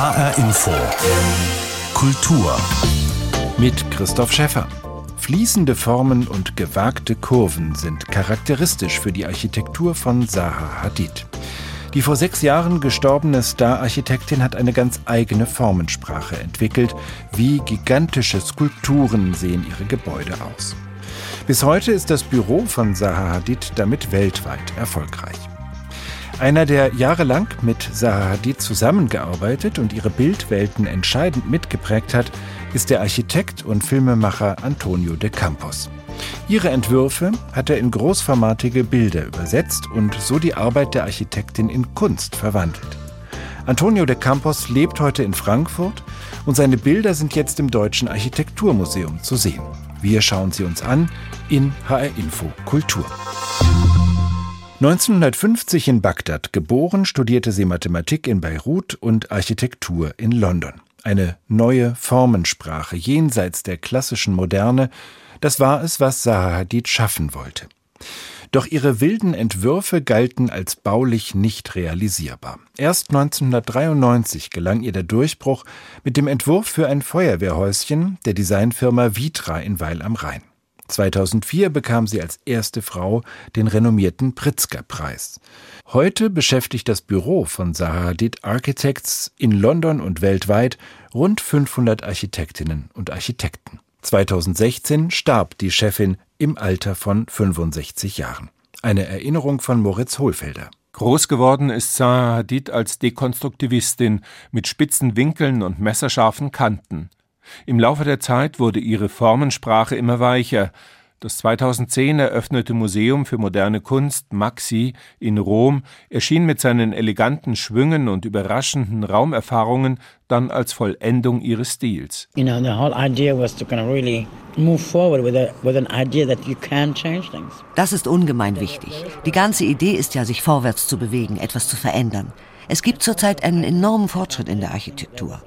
HR Info. Kultur. Mit Christoph Schäffer. Fließende Formen und gewagte Kurven sind charakteristisch für die Architektur von Zaha Hadid. Die vor sechs Jahren gestorbene Star-Architektin hat eine ganz eigene Formensprache entwickelt. Wie gigantische Skulpturen sehen ihre Gebäude aus. Bis heute ist das Büro von Zaha Hadid damit weltweit erfolgreich. Einer, der jahrelang mit Zaha Hadid zusammengearbeitet und ihre Bildwelten entscheidend mitgeprägt hat, ist der Architekt und Filmemacher Antonio de Campos. Ihre Entwürfe hat er in großformatige Bilder übersetzt und so die Arbeit der Architektin in Kunst verwandelt. Antonio de Campos lebt heute in Frankfurt und seine Bilder sind jetzt im Deutschen Architekturmuseum zu sehen. Wir schauen sie uns an in HR Info Kultur. 1950 in Bagdad geboren, studierte sie Mathematik in Beirut und Architektur in London. Eine neue Formensprache jenseits der klassischen Moderne, das war es, was Zaha Hadid schaffen wollte. Doch ihre wilden Entwürfe galten als baulich nicht realisierbar. Erst 1993 gelang ihr der Durchbruch mit dem Entwurf für ein Feuerwehrhäuschen der Designfirma Vitra in Weil am Rhein. 2004 bekam sie als erste Frau den renommierten Pritzker-Preis. Heute beschäftigt das Büro von Sahadid Architects in London und weltweit rund 500 Architektinnen und Architekten. 2016 starb die Chefin im Alter von 65 Jahren. Eine Erinnerung von Moritz Hohlfelder. Groß geworden ist Zaha Hadid als Dekonstruktivistin mit spitzen Winkeln und messerscharfen Kanten. Im Laufe der Zeit wurde ihre Formensprache immer weicher. Das 2010 eröffnete Museum für moderne Kunst Maxi in Rom erschien mit seinen eleganten Schwüngen und überraschenden Raumerfahrungen dann als Vollendung ihres Stils. Das ist ungemein wichtig. Die ganze Idee ist ja, sich vorwärts zu bewegen, etwas zu verändern. Es gibt zurzeit einen enormen Fortschritt in der Architektur.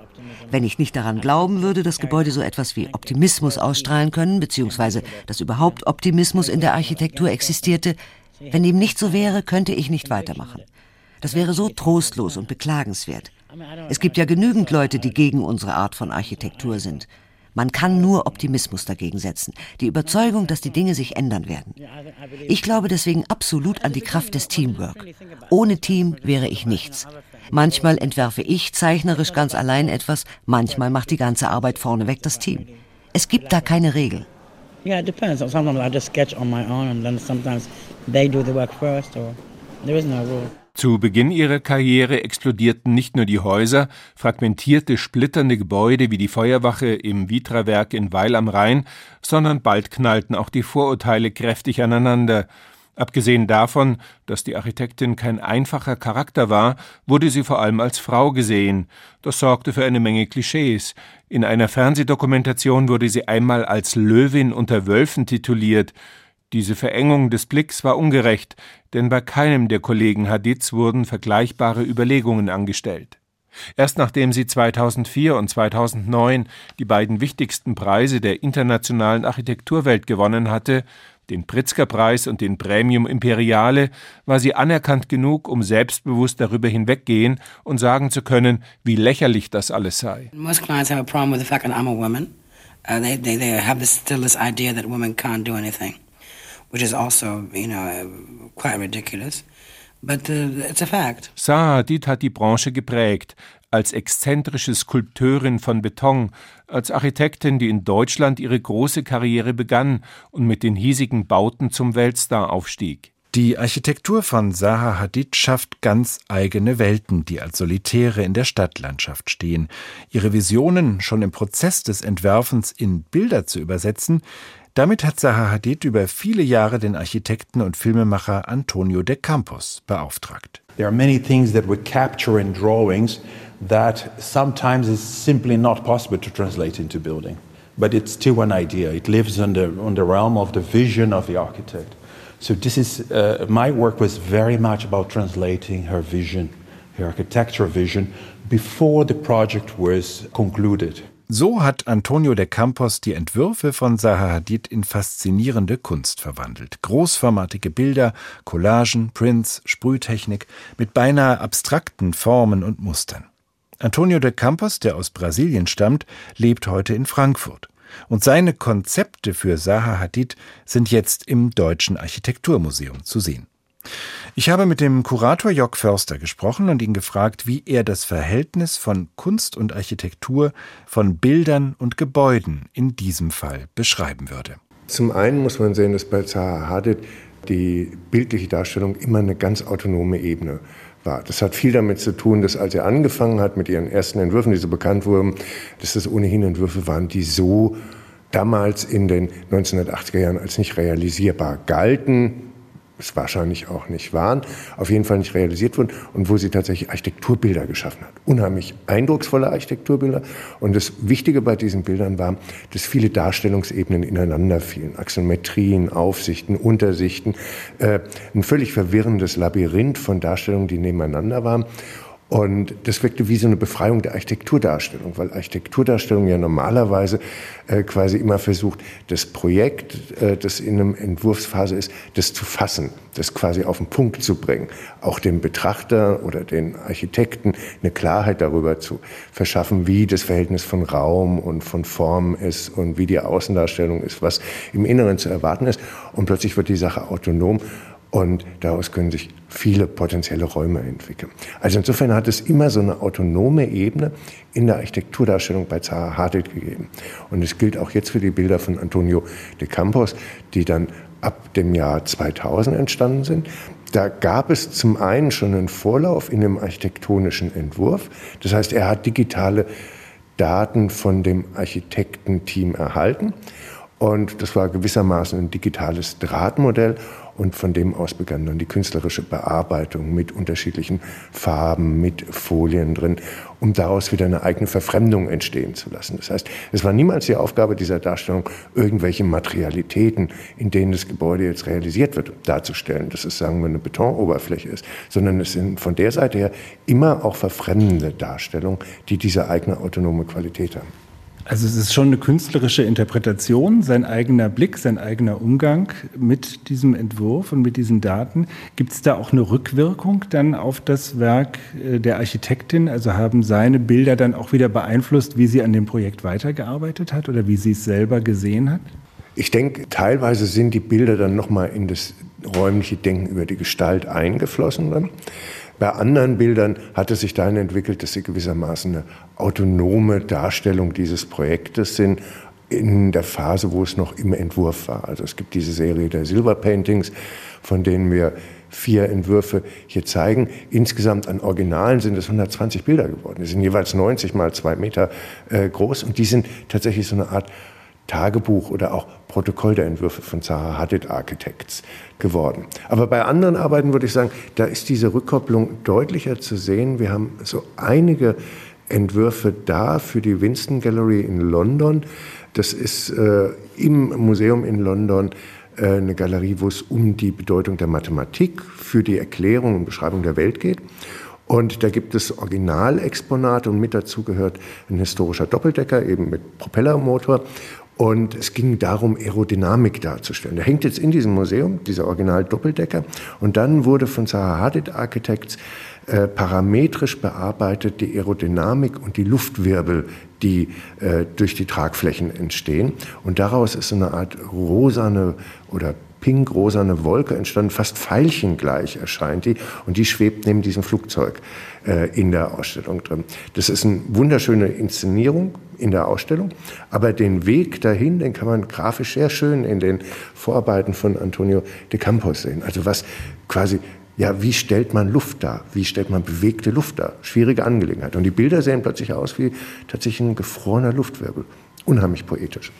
Wenn ich nicht daran glauben würde, dass Gebäude so etwas wie Optimismus ausstrahlen können, beziehungsweise dass überhaupt Optimismus in der Architektur existierte, wenn dem nicht so wäre, könnte ich nicht weitermachen. Das wäre so trostlos und beklagenswert. Es gibt ja genügend Leute, die gegen unsere Art von Architektur sind. Man kann nur Optimismus dagegen setzen, die Überzeugung, dass die Dinge sich ändern werden. Ich glaube deswegen absolut an die Kraft des Teamwork. Ohne Team wäre ich nichts. Manchmal entwerfe ich zeichnerisch ganz allein etwas, manchmal macht die ganze Arbeit vorneweg das Team. Es gibt da keine Regel. Yeah, it depends. Sometimes I just sketch on my own and then sometimes they do the work first or there is no rule. Zu Beginn ihrer Karriere explodierten nicht nur die Häuser, fragmentierte, splitternde Gebäude wie die Feuerwache im Vitra-Werk in Weil am Rhein, sondern bald knallten auch die Vorurteile kräftig aneinander. Abgesehen davon, dass die Architektin kein einfacher Charakter war, wurde sie vor allem als Frau gesehen. Das sorgte für eine Menge Klischees. In einer Fernsehdokumentation wurde sie einmal als Löwin unter Wölfen tituliert. Diese Verengung des Blicks war ungerecht, denn bei keinem der Kollegen Hadids wurden vergleichbare Überlegungen angestellt. Erst nachdem sie 2004 und 2009 die beiden wichtigsten Preise der internationalen Architekturwelt gewonnen hatte, den Pritzker-Preis und den Premium Imperiale, war sie anerkannt genug, um selbstbewusst darüber hinweggehen und sagen zu können, wie lächerlich das alles sei. Most clients have a problem with the fact that I'm a woman. Uh, they, they, they have this, still this idea that women can't do anything, which is also, you know, quite ridiculous. But uh, it's a fact. Saadid hat die Branche geprägt, als exzentrische Skulpteurin von Beton, als Architektin, die in Deutschland ihre große Karriere begann und mit den hiesigen Bauten zum Weltstar aufstieg. Die Architektur von Zaha Hadid schafft ganz eigene Welten, die als Solitäre in der Stadtlandschaft stehen. Ihre Visionen schon im Prozess des Entwerfens in Bilder zu übersetzen, damit hat Zaha Hadid über viele Jahre den Architekten und Filmemacher Antonio de Campos beauftragt. There are many things that we capture in drawings that sometimes is simply not possible to translate into building. But it's still an idea. It lives on the, on the realm of the vision of the architect. So this is, uh, my work was very much about translating her vision, her architectural vision, before the project was concluded. So hat Antonio de Campos die Entwürfe von Zaha Hadid in faszinierende Kunst verwandelt. Großformatige Bilder, Collagen, Prints, Sprühtechnik mit beinahe abstrakten Formen und Mustern. Antonio de Campos, der aus Brasilien stammt, lebt heute in Frankfurt. Und seine Konzepte für Zaha Hadid sind jetzt im Deutschen Architekturmuseum zu sehen. Ich habe mit dem Kurator Jörg Förster gesprochen und ihn gefragt, wie er das Verhältnis von Kunst und Architektur, von Bildern und Gebäuden in diesem Fall beschreiben würde. Zum einen muss man sehen, dass bei Zaha Hadid die bildliche Darstellung immer eine ganz autonome Ebene war. Das hat viel damit zu tun, dass als er angefangen hat mit ihren ersten Entwürfen, die so bekannt wurden, dass das ohnehin Entwürfe waren, die so damals in den 1980er Jahren als nicht realisierbar galten es wahrscheinlich auch nicht waren, auf jeden Fall nicht realisiert wurden und wo sie tatsächlich Architekturbilder geschaffen hat. Unheimlich eindrucksvolle Architekturbilder. Und das Wichtige bei diesen Bildern war, dass viele Darstellungsebenen ineinander fielen. Axometrien, Aufsichten, Untersichten. Äh, ein völlig verwirrendes Labyrinth von Darstellungen, die nebeneinander waren. Und das wirkte wie so eine Befreiung der Architekturdarstellung, weil Architekturdarstellung ja normalerweise äh, quasi immer versucht, das Projekt, äh, das in einem Entwurfsphase ist, das zu fassen, das quasi auf den Punkt zu bringen, auch dem Betrachter oder den Architekten eine Klarheit darüber zu verschaffen, wie das Verhältnis von Raum und von Form ist und wie die Außendarstellung ist, was im Inneren zu erwarten ist. Und plötzlich wird die Sache autonom und daraus können sich viele potenzielle Räume entwickeln. Also insofern hat es immer so eine autonome Ebene in der Architekturdarstellung bei Zaha Hadid gegeben. Und es gilt auch jetzt für die Bilder von Antonio de Campos, die dann ab dem Jahr 2000 entstanden sind. Da gab es zum einen schon einen Vorlauf in dem architektonischen Entwurf. Das heißt, er hat digitale Daten von dem Architektenteam erhalten. Und das war gewissermaßen ein digitales Drahtmodell. Und von dem aus begann dann die künstlerische Bearbeitung mit unterschiedlichen Farben, mit Folien drin, um daraus wieder eine eigene Verfremdung entstehen zu lassen. Das heißt, es war niemals die Aufgabe dieser Darstellung, irgendwelche Materialitäten, in denen das Gebäude jetzt realisiert wird, darzustellen, dass es, sagen wir, eine Betonoberfläche ist, sondern es sind von der Seite her immer auch verfremdende Darstellungen, die diese eigene autonome Qualität haben. Also es ist schon eine künstlerische Interpretation, sein eigener Blick, sein eigener Umgang mit diesem Entwurf und mit diesen Daten. Gibt es da auch eine Rückwirkung dann auf das Werk äh, der Architektin? Also haben seine Bilder dann auch wieder beeinflusst, wie sie an dem Projekt weitergearbeitet hat oder wie sie es selber gesehen hat? Ich denke, teilweise sind die Bilder dann nochmal in das räumliche Denken über die Gestalt eingeflossen. Dann. Bei anderen Bildern hat es sich dahin entwickelt, dass sie gewissermaßen eine autonome Darstellung dieses Projektes sind in der Phase, wo es noch im Entwurf war. Also es gibt diese Serie der Silver Paintings, von denen wir vier Entwürfe hier zeigen. Insgesamt an Originalen sind es 120 Bilder geworden. Die sind jeweils 90 mal zwei Meter äh, groß und die sind tatsächlich so eine Art Tagebuch oder auch Protokoll der Entwürfe von Zaha Hadid Architects geworden. Aber bei anderen Arbeiten würde ich sagen, da ist diese Rückkopplung deutlicher zu sehen. Wir haben so einige Entwürfe da für die Winston Gallery in London. Das ist äh, im Museum in London äh, eine Galerie, wo es um die Bedeutung der Mathematik für die Erklärung und Beschreibung der Welt geht. Und da gibt es Originalexponate und mit dazu gehört ein historischer Doppeldecker, eben mit Propellermotor. Und es ging darum, Aerodynamik darzustellen. Der hängt jetzt in diesem Museum, dieser Original-Doppeldecker. Und dann wurde von Zaha Hadid Architects äh, parametrisch bearbeitet die Aerodynamik und die Luftwirbel, die äh, durch die Tragflächen entstehen. Und daraus ist so eine Art rosane oder pink-rosane Wolke entstanden, fast veilchengleich erscheint die. Und die schwebt neben diesem Flugzeug in der Ausstellung drin. Das ist eine wunderschöne Inszenierung in der Ausstellung, aber den Weg dahin, den kann man grafisch sehr schön in den Vorarbeiten von Antonio de Campos sehen. Also was quasi ja, wie stellt man Luft dar? Wie stellt man bewegte Luft dar? Schwierige Angelegenheit. Und die Bilder sehen plötzlich aus wie tatsächlich ein gefrorener Luftwirbel. Unheimlich poetisch.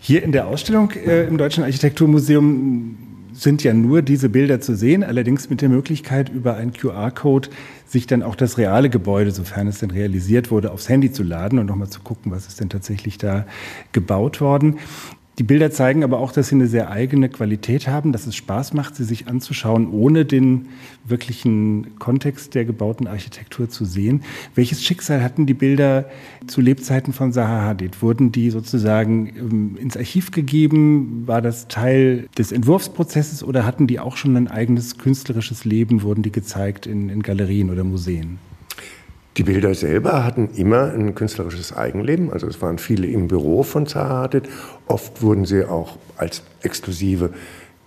Hier in der Ausstellung äh, im Deutschen Architekturmuseum sind ja nur diese Bilder zu sehen, allerdings mit der Möglichkeit, über einen QR-Code sich dann auch das reale Gebäude, sofern es denn realisiert wurde, aufs Handy zu laden und nochmal zu gucken, was ist denn tatsächlich da gebaut worden. Die Bilder zeigen aber auch, dass sie eine sehr eigene Qualität haben, dass es Spaß macht, sie sich anzuschauen, ohne den wirklichen Kontext der gebauten Architektur zu sehen. Welches Schicksal hatten die Bilder zu Lebzeiten von Zaha Hadid? Wurden die sozusagen ähm, ins Archiv gegeben? War das Teil des Entwurfsprozesses oder hatten die auch schon ein eigenes künstlerisches Leben? Wurden die gezeigt in, in Galerien oder Museen? Die Bilder selber hatten immer ein künstlerisches Eigenleben. Also es waren viele im Büro von Zaha Hadid. Oft wurden sie auch als exklusive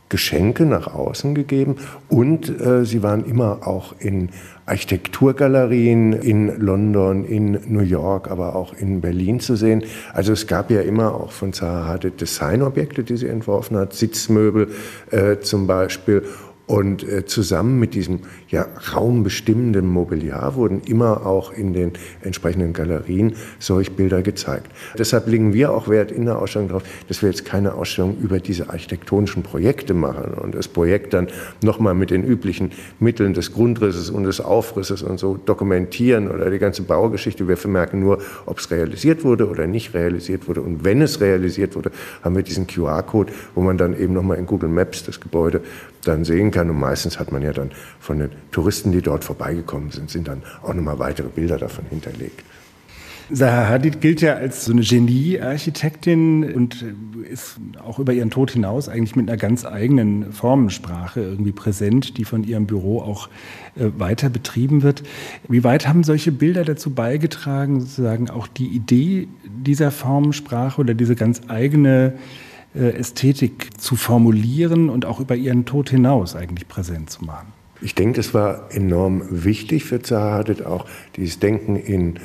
Geschenke nach außen gegeben und äh, sie waren immer auch in Architekturgalerien in London, in New York, aber auch in Berlin zu sehen. Also es gab ja immer auch von Zaha Hadid Designobjekte, die sie entworfen hat, Sitzmöbel äh, zum Beispiel und äh, zusammen mit diesem ja, raumbestimmenden Mobiliar wurden immer auch in den entsprechenden Galerien solche Bilder gezeigt. Deshalb legen wir auch Wert in der Ausstellung darauf, dass wir jetzt keine Ausstellung über diese architektonischen Projekte machen und das Projekt dann nochmal mit den üblichen Mitteln des Grundrisses und des Aufrisses und so dokumentieren oder die ganze Baugeschichte. Wir vermerken nur, ob es realisiert wurde oder nicht realisiert wurde. Und wenn es realisiert wurde, haben wir diesen QR-Code, wo man dann eben nochmal in Google Maps das Gebäude dann sehen kann. Und meistens hat man ja dann von den Touristen, die dort vorbeigekommen sind, sind dann auch nochmal weitere Bilder davon hinterlegt. Zaha Hadid gilt ja als so eine Genie-Architektin und ist auch über ihren Tod hinaus eigentlich mit einer ganz eigenen Formensprache irgendwie präsent, die von ihrem Büro auch äh, weiter betrieben wird. Wie weit haben solche Bilder dazu beigetragen, sozusagen auch die Idee dieser Formensprache oder diese ganz eigene äh, Ästhetik zu formulieren und auch über ihren Tod hinaus eigentlich präsent zu machen. Ich denke, es war enorm wichtig für Zaha Hadid auch dieses Denken in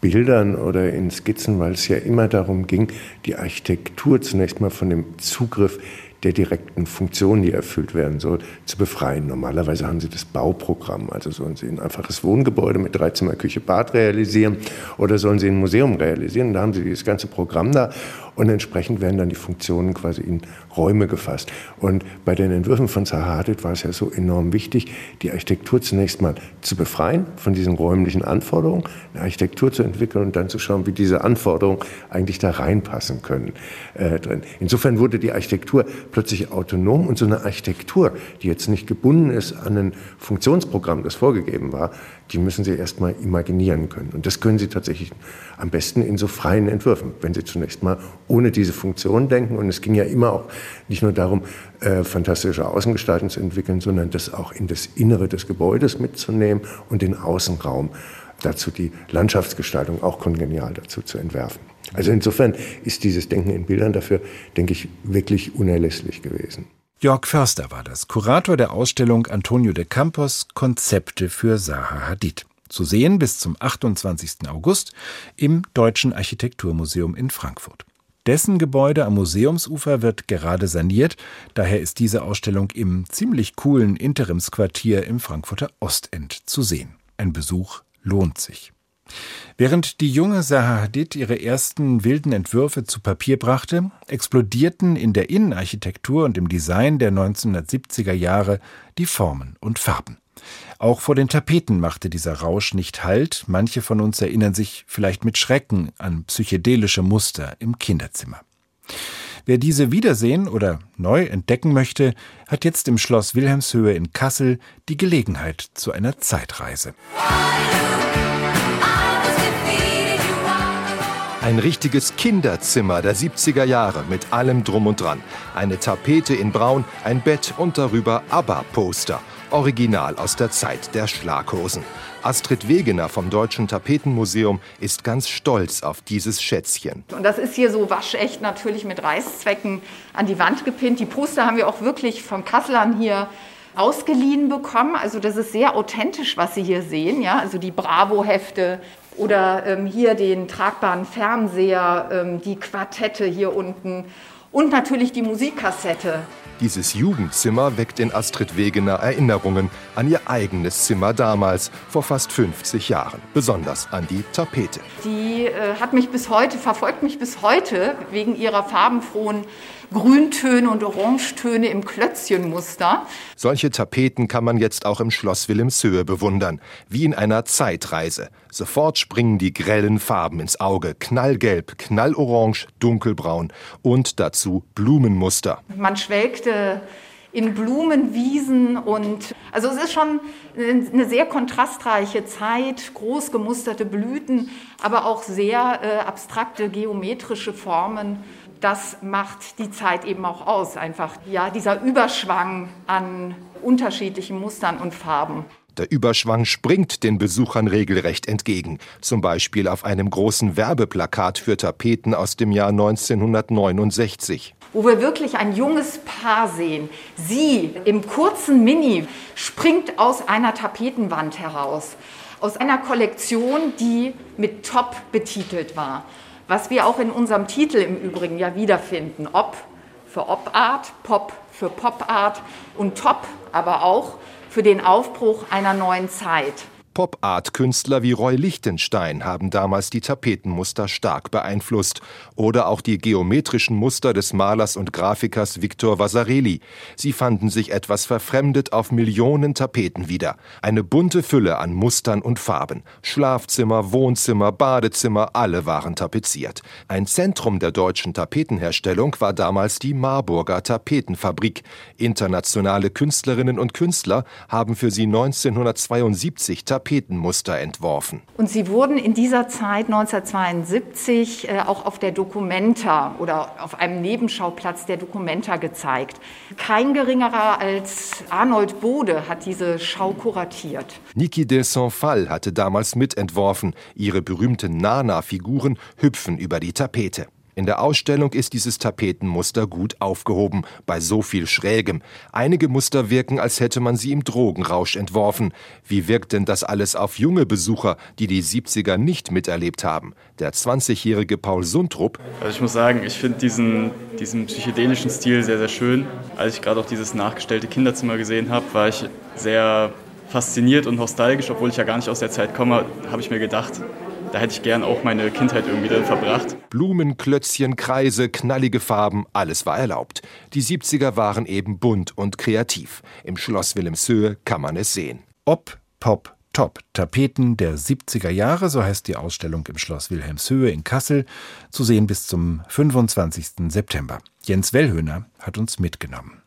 Bildern oder in Skizzen, weil es ja immer darum ging, die Architektur zunächst mal von dem Zugriff der direkten Funktion, die erfüllt werden soll, zu befreien. Normalerweise haben Sie das Bauprogramm, also sollen Sie ein einfaches Wohngebäude mit Dreizimmer, Küche, Bad realisieren oder sollen Sie ein Museum realisieren. Da haben Sie dieses ganze Programm da und entsprechend werden dann die Funktionen quasi in Räume gefasst. Und bei den Entwürfen von Zaha Hadid war es ja so enorm wichtig, die Architektur zunächst mal zu befreien von diesen räumlichen Anforderungen, eine Architektur zu entwickeln und dann zu schauen, wie diese Anforderungen eigentlich da reinpassen können. Äh, drin. Insofern wurde die Architektur plötzlich autonom und so eine Architektur, die jetzt nicht gebunden ist an ein Funktionsprogramm, das vorgegeben war, die müssen Sie erstmal imaginieren können. Und das können Sie tatsächlich am besten in so freien Entwürfen, wenn Sie zunächst mal ohne diese Funktion denken. Und es ging ja immer auch nicht nur darum, äh, fantastische Außengestalten zu entwickeln, sondern das auch in das Innere des Gebäudes mitzunehmen und den Außenraum dazu die Landschaftsgestaltung auch kongenial dazu zu entwerfen. Also insofern ist dieses Denken in Bildern dafür, denke ich, wirklich unerlässlich gewesen. Jörg Förster war das, Kurator der Ausstellung Antonio de Campos Konzepte für Zaha Hadid. Zu sehen bis zum 28. August im Deutschen Architekturmuseum in Frankfurt. Dessen Gebäude am Museumsufer wird gerade saniert, daher ist diese Ausstellung im ziemlich coolen Interimsquartier im Frankfurter Ostend zu sehen. Ein Besuch lohnt sich. Während die junge Zaha Hadid ihre ersten wilden Entwürfe zu Papier brachte, explodierten in der Innenarchitektur und im Design der 1970er Jahre die Formen und Farben. Auch vor den Tapeten machte dieser Rausch nicht Halt. Manche von uns erinnern sich vielleicht mit Schrecken an psychedelische Muster im Kinderzimmer. Wer diese wiedersehen oder neu entdecken möchte, hat jetzt im Schloss Wilhelmshöhe in Kassel die Gelegenheit zu einer Zeitreise. Ein richtiges Kinderzimmer der 70er Jahre mit allem drum und dran. Eine Tapete in Braun, ein Bett und darüber ABBA-Poster. Original aus der Zeit der Schlaghosen. Astrid Wegener vom Deutschen Tapetenmuseum ist ganz stolz auf dieses Schätzchen. Und das ist hier so waschecht natürlich mit Reißzwecken an die Wand gepinnt. Die Poster haben wir auch wirklich von Kasselern hier ausgeliehen bekommen. Also das ist sehr authentisch, was Sie hier sehen. Ja? Also die Bravo-Hefte, oder ähm, hier den tragbaren Fernseher, ähm, die Quartette hier unten und natürlich die Musikkassette. Dieses Jugendzimmer weckt in Astrid Wegener Erinnerungen an ihr eigenes Zimmer damals, vor fast 50 Jahren. Besonders an die Tapete. Die äh, hat mich bis heute, verfolgt mich bis heute wegen ihrer farbenfrohen Grüntöne und Orangetöne im Klötzchenmuster. Solche Tapeten kann man jetzt auch im Schloss Wilhelmshöhe bewundern, wie in einer Zeitreise. Sofort springen die grellen Farben ins Auge. Knallgelb, knallorange, dunkelbraun und dazu Blumenmuster. Man schwelgte in Blumenwiesen und also es ist schon eine sehr kontrastreiche Zeit, groß gemusterte Blüten, aber auch sehr äh, abstrakte geometrische Formen das macht die Zeit eben auch aus. Einfach ja, dieser Überschwang an unterschiedlichen Mustern und Farben. Der Überschwang springt den Besuchern regelrecht entgegen, zum Beispiel auf einem großen Werbeplakat für Tapeten aus dem Jahr 1969 wo wir wirklich ein junges Paar sehen. Sie im kurzen Mini springt aus einer Tapetenwand heraus, aus einer Kollektion, die mit Top betitelt war. Was wir auch in unserem Titel im Übrigen ja wiederfinden. Ob für Op-Art, Pop für Pop-Art und Top aber auch für den Aufbruch einer neuen Zeit. Pop-Art-Künstler wie Roy Lichtenstein haben damals die Tapetenmuster stark beeinflusst. Oder auch die geometrischen Muster des Malers und Grafikers Victor Vasarely. Sie fanden sich etwas verfremdet auf Millionen Tapeten wieder. Eine bunte Fülle an Mustern und Farben. Schlafzimmer, Wohnzimmer, Badezimmer, alle waren tapeziert. Ein Zentrum der deutschen Tapetenherstellung war damals die Marburger Tapetenfabrik. Internationale Künstlerinnen und Künstler haben für sie 1972 Tapeten Tapetenmuster entworfen. Und sie wurden in dieser Zeit 1972 äh, auch auf der Documenta oder auf einem Nebenschauplatz der Documenta gezeigt. Kein geringerer als Arnold Bode hat diese Schau kuratiert. Niki de Saint-Phal hatte damals mitentworfen. Ihre berühmten Nana-Figuren hüpfen über die Tapete. In der Ausstellung ist dieses Tapetenmuster gut aufgehoben, bei so viel Schrägem. Einige Muster wirken, als hätte man sie im Drogenrausch entworfen. Wie wirkt denn das alles auf junge Besucher, die die 70er nicht miterlebt haben? Der 20-jährige Paul Sundrup. Also ich muss sagen, ich finde diesen, diesen psychedelischen Stil sehr, sehr schön. Als ich gerade auch dieses nachgestellte Kinderzimmer gesehen habe, war ich sehr fasziniert und nostalgisch, obwohl ich ja gar nicht aus der Zeit komme, habe ich mir gedacht, da hätte ich gern auch meine Kindheit irgendwie drin verbracht. Blumen, Klötzchen, Kreise, knallige Farben, alles war erlaubt. Die 70er waren eben bunt und kreativ. Im Schloss Wilhelmshöhe kann man es sehen. Ob, Pop, Top. Tapeten der 70er Jahre, so heißt die Ausstellung im Schloss Wilhelmshöhe in Kassel, zu sehen bis zum 25. September. Jens Wellhöhner hat uns mitgenommen.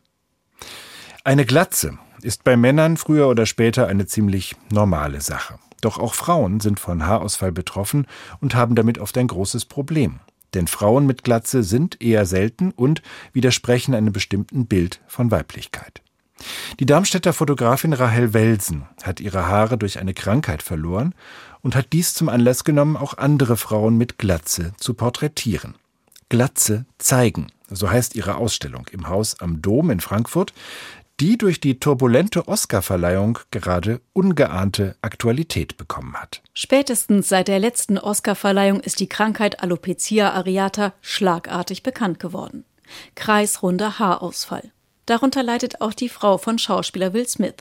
Eine Glatze ist bei Männern früher oder später eine ziemlich normale Sache. Doch auch Frauen sind von Haarausfall betroffen und haben damit oft ein großes Problem. Denn Frauen mit Glatze sind eher selten und widersprechen einem bestimmten Bild von Weiblichkeit. Die Darmstädter Fotografin Rahel Welsen hat ihre Haare durch eine Krankheit verloren und hat dies zum Anlass genommen, auch andere Frauen mit Glatze zu porträtieren. Glatze zeigen, so heißt ihre Ausstellung im Haus am Dom in Frankfurt, die durch die turbulente Oscarverleihung gerade ungeahnte Aktualität bekommen hat. Spätestens seit der letzten Oscarverleihung ist die Krankheit Alopecia areata schlagartig bekannt geworden. Kreisrunder Haarausfall. Darunter leidet auch die Frau von Schauspieler Will Smith.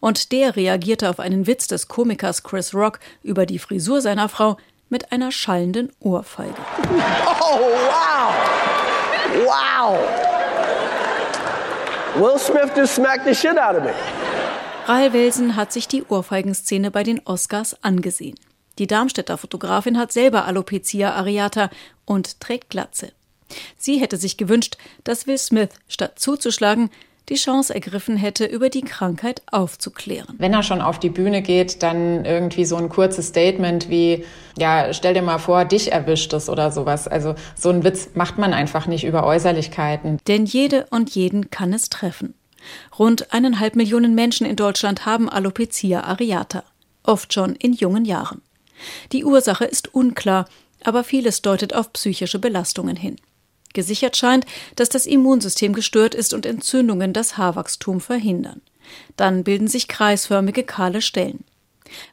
Und der reagierte auf einen Witz des Komikers Chris Rock über die Frisur seiner Frau mit einer schallenden Ohrfeige. Oh, wow! Wow! Will Smith just smacked the shit out of me. Rahel Welsen hat sich die Ohrfeigenszene bei den Oscars angesehen. Die Darmstädter Fotografin hat selber Alopecia areata und trägt Glatze. Sie hätte sich gewünscht, dass Will Smith statt zuzuschlagen die Chance ergriffen hätte, über die Krankheit aufzuklären. Wenn er schon auf die Bühne geht, dann irgendwie so ein kurzes Statement wie, ja, stell dir mal vor, dich erwischt es oder sowas. Also so einen Witz macht man einfach nicht über Äußerlichkeiten. Denn jede und jeden kann es treffen. Rund eineinhalb Millionen Menschen in Deutschland haben Alopecia areata, oft schon in jungen Jahren. Die Ursache ist unklar, aber vieles deutet auf psychische Belastungen hin. Gesichert scheint, dass das Immunsystem gestört ist und Entzündungen das Haarwachstum verhindern. Dann bilden sich kreisförmige kahle Stellen.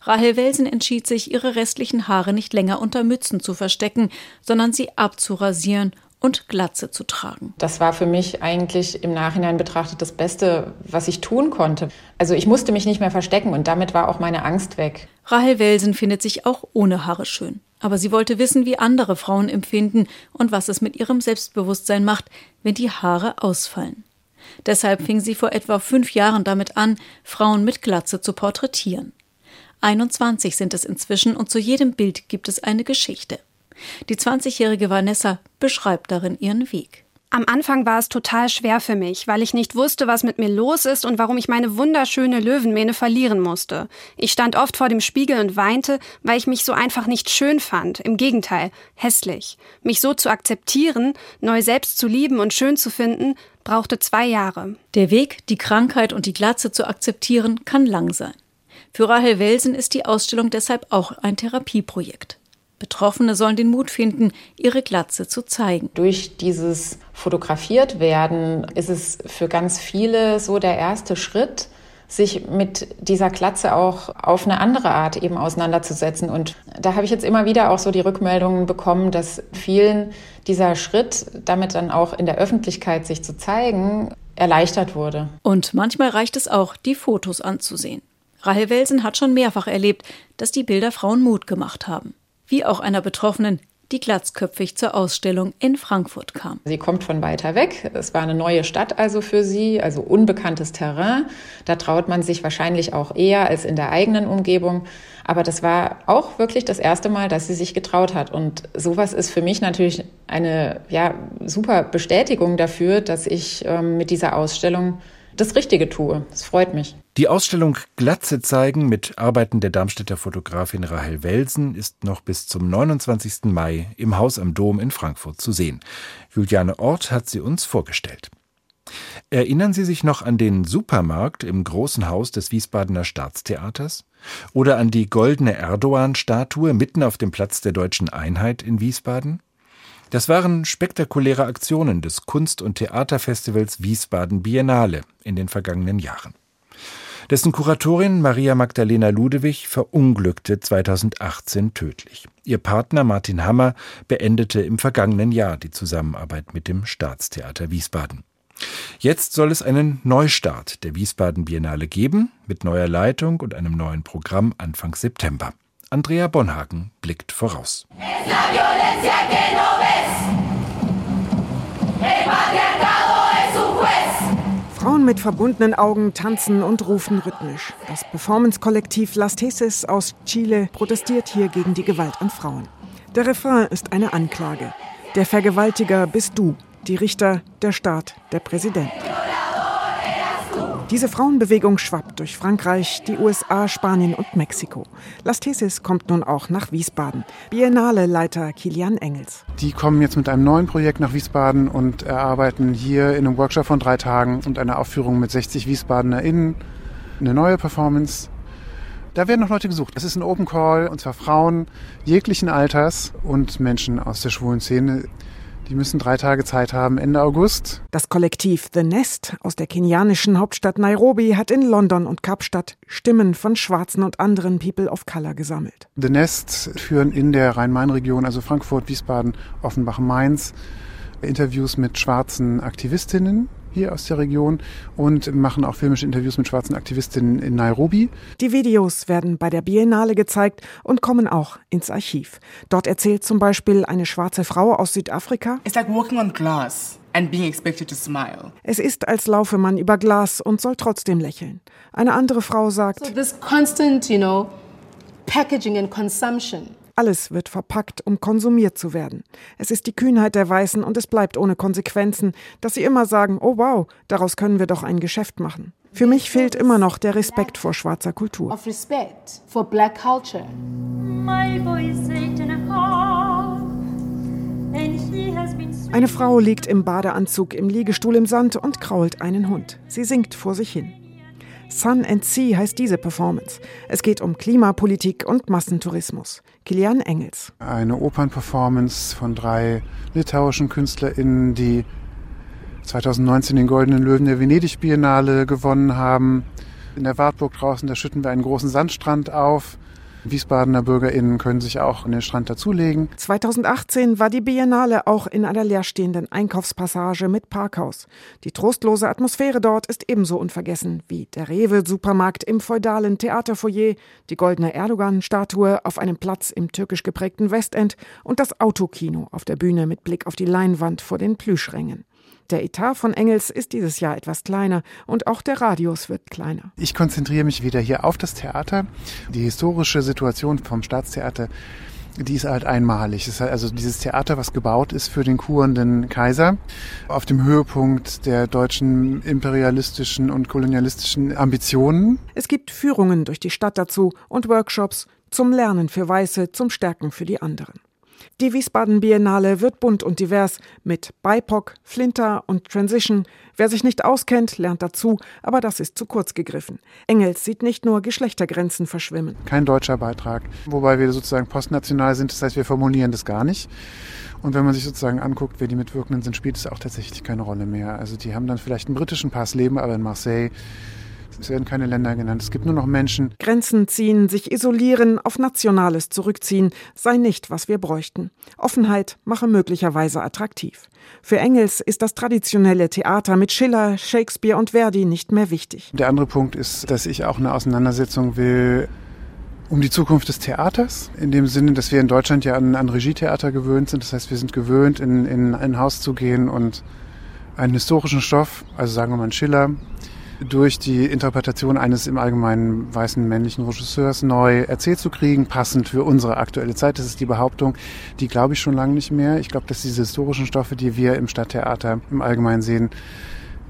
Rahel Welsen entschied sich, ihre restlichen Haare nicht länger unter Mützen zu verstecken, sondern sie abzurasieren und Glatze zu tragen. Das war für mich eigentlich im Nachhinein betrachtet das Beste, was ich tun konnte. Also ich musste mich nicht mehr verstecken und damit war auch meine Angst weg. Rahel Welsen findet sich auch ohne Haare schön. Aber sie wollte wissen, wie andere Frauen empfinden und was es mit ihrem Selbstbewusstsein macht, wenn die Haare ausfallen. Deshalb fing sie vor etwa fünf Jahren damit an, Frauen mit Glatze zu porträtieren. 21 sind es inzwischen und zu jedem Bild gibt es eine Geschichte. Die 20-jährige Vanessa beschreibt darin ihren Weg. Am Anfang war es total schwer für mich, weil ich nicht wusste, was mit mir los ist und warum ich meine wunderschöne Löwenmähne verlieren musste. Ich stand oft vor dem Spiegel und weinte, weil ich mich so einfach nicht schön fand. Im Gegenteil, hässlich. Mich so zu akzeptieren, neu selbst zu lieben und schön zu finden, brauchte zwei Jahre. Der Weg, die Krankheit und die Glatze zu akzeptieren, kann lang sein. Für Rahel Welsen ist die Ausstellung deshalb auch ein Therapieprojekt. Betroffene sollen den Mut finden, ihre Glatze zu zeigen. Durch dieses fotografiert werden ist es für ganz viele so der erste Schritt, sich mit dieser Glatze auch auf eine andere Art eben auseinanderzusetzen. Und da habe ich jetzt immer wieder auch so die Rückmeldungen bekommen, dass vielen dieser Schritt, damit dann auch in der Öffentlichkeit sich zu zeigen, erleichtert wurde. Und manchmal reicht es auch, die Fotos anzusehen. Rahel Welsen hat schon mehrfach erlebt, dass die Bilder Frauen Mut gemacht haben. Wie auch einer Betroffenen, die glatzköpfig zur Ausstellung in Frankfurt kam. Sie kommt von weiter weg. Es war eine neue Stadt also für sie, also unbekanntes Terrain. Da traut man sich wahrscheinlich auch eher als in der eigenen Umgebung. Aber das war auch wirklich das erste Mal, dass sie sich getraut hat. Und sowas ist für mich natürlich eine ja, super Bestätigung dafür, dass ich ähm, mit dieser Ausstellung das Richtige tue. Es freut mich. Die Ausstellung Glatze zeigen mit Arbeiten der Darmstädter Fotografin Rahel Welsen ist noch bis zum 29. Mai im Haus am Dom in Frankfurt zu sehen. Juliane Ort hat sie uns vorgestellt. Erinnern Sie sich noch an den Supermarkt im großen Haus des Wiesbadener Staatstheaters? Oder an die goldene Erdogan-Statue mitten auf dem Platz der deutschen Einheit in Wiesbaden? Das waren spektakuläre Aktionen des Kunst- und Theaterfestivals Wiesbaden Biennale in den vergangenen Jahren. Dessen Kuratorin Maria Magdalena Ludewig verunglückte 2018 tödlich. Ihr Partner Martin Hammer beendete im vergangenen Jahr die Zusammenarbeit mit dem Staatstheater Wiesbaden. Jetzt soll es einen Neustart der Wiesbaden Biennale geben, mit neuer Leitung und einem neuen Programm Anfang September. Andrea Bonhagen blickt voraus. Frauen mit verbundenen Augen tanzen und rufen rhythmisch. Das Performance-Kollektiv Las Tesis aus Chile protestiert hier gegen die Gewalt an Frauen. Der Refrain ist eine Anklage. Der Vergewaltiger bist du, die Richter, der Staat, der Präsident. Diese Frauenbewegung schwappt durch Frankreich, die USA, Spanien und Mexiko. Las Tesis kommt nun auch nach Wiesbaden. Biennale-Leiter Kilian Engels. Die kommen jetzt mit einem neuen Projekt nach Wiesbaden und erarbeiten hier in einem Workshop von drei Tagen und einer Aufführung mit 60 WiesbadenerInnen eine neue Performance. Da werden noch Leute gesucht. Es ist ein Open Call und zwar Frauen jeglichen Alters und Menschen aus der schwulen Szene. Die müssen drei Tage Zeit haben, Ende August. Das Kollektiv The Nest aus der kenianischen Hauptstadt Nairobi hat in London und Kapstadt Stimmen von Schwarzen und anderen People of Color gesammelt. The Nest führen in der Rhein-Main-Region, also Frankfurt, Wiesbaden, Offenbach, Mainz, Interviews mit schwarzen Aktivistinnen hier aus der Region und machen auch filmische Interviews mit schwarzen Aktivistinnen in Nairobi. Die Videos werden bei der Biennale gezeigt und kommen auch ins Archiv. Dort erzählt zum Beispiel eine schwarze Frau aus Südafrika. It's like walking on glass. And being expected to smile. Es ist, als laufe man über Glas und soll trotzdem lächeln. Eine andere Frau sagt, so this constant, you know, packaging and consumption. Alles wird verpackt, um konsumiert zu werden. Es ist die Kühnheit der Weißen und es bleibt ohne Konsequenzen, dass sie immer sagen, oh wow, daraus können wir doch ein Geschäft machen. Für mich fehlt immer noch der Respekt vor schwarzer Kultur. Of respect for black culture. Eine Frau liegt im Badeanzug im Liegestuhl im Sand und krault einen Hund. Sie singt vor sich hin. Sun and Sea heißt diese Performance. Es geht um Klimapolitik und Massentourismus. Kilian Engels. Eine Opernperformance von drei litauischen KünstlerInnen, die 2019 den Goldenen Löwen der Venedig Biennale gewonnen haben. In der Wartburg draußen, da schütten wir einen großen Sandstrand auf. Wiesbadener BürgerInnen können sich auch an den Strand dazulegen. 2018 war die Biennale auch in einer leerstehenden Einkaufspassage mit Parkhaus. Die trostlose Atmosphäre dort ist ebenso unvergessen wie der Rewe-Supermarkt im feudalen Theaterfoyer, die goldene Erdogan-Statue auf einem Platz im türkisch geprägten Westend und das Autokino auf der Bühne mit Blick auf die Leinwand vor den Plüschrängen. Der Etat von Engels ist dieses Jahr etwas kleiner und auch der Radius wird kleiner. Ich konzentriere mich wieder hier auf das Theater. Die historische Situation vom Staatstheater die ist halt einmalig. ist halt also dieses Theater, was gebaut ist für den kurenden Kaiser, auf dem Höhepunkt der deutschen imperialistischen und kolonialistischen Ambitionen. Es gibt Führungen durch die Stadt dazu und Workshops zum Lernen für Weiße, zum Stärken für die anderen. Die Wiesbaden Biennale wird bunt und divers mit BIPOC, Flinter und Transition. Wer sich nicht auskennt, lernt dazu, aber das ist zu kurz gegriffen. Engels sieht nicht nur Geschlechtergrenzen verschwimmen. Kein deutscher Beitrag, wobei wir sozusagen postnational sind, das heißt, wir formulieren das gar nicht. Und wenn man sich sozusagen anguckt, wer die Mitwirkenden sind, spielt es auch tatsächlich keine Rolle mehr. Also die haben dann vielleicht einen britischen Pass, leben aber in Marseille es werden keine Länder genannt. Es gibt nur noch Menschen. Grenzen ziehen, sich isolieren, auf Nationales zurückziehen, sei nicht, was wir bräuchten. Offenheit mache möglicherweise attraktiv. Für Engels ist das traditionelle Theater mit Schiller, Shakespeare und Verdi nicht mehr wichtig. Der andere Punkt ist, dass ich auch eine Auseinandersetzung will um die Zukunft des Theaters. In dem Sinne, dass wir in Deutschland ja an, an Regietheater gewöhnt sind. Das heißt, wir sind gewöhnt, in, in ein Haus zu gehen und einen historischen Stoff, also sagen wir mal Schiller, durch die Interpretation eines im Allgemeinen weißen männlichen Regisseurs neu erzählt zu kriegen, passend für unsere aktuelle Zeit. Das ist die Behauptung, die glaube ich schon lange nicht mehr. Ich glaube, dass diese historischen Stoffe, die wir im Stadttheater im Allgemeinen sehen,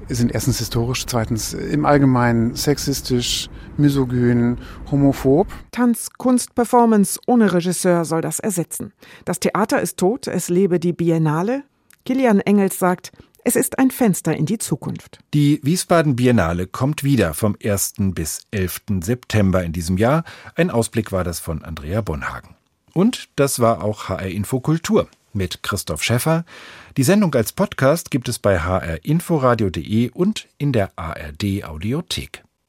sind erstens historisch, zweitens im Allgemeinen sexistisch, misogyn, homophob. Tanz, Kunst, Performance ohne Regisseur soll das ersetzen. Das Theater ist tot, es lebe die Biennale. Kilian Engels sagt, es ist ein Fenster in die Zukunft. Die Wiesbaden Biennale kommt wieder vom 1. bis 11. September in diesem Jahr. Ein Ausblick war das von Andrea Bonhagen. Und das war auch HR Info Kultur mit Christoph Schäffer. Die Sendung als Podcast gibt es bei hrinforadio.de und in der ARD Audiothek.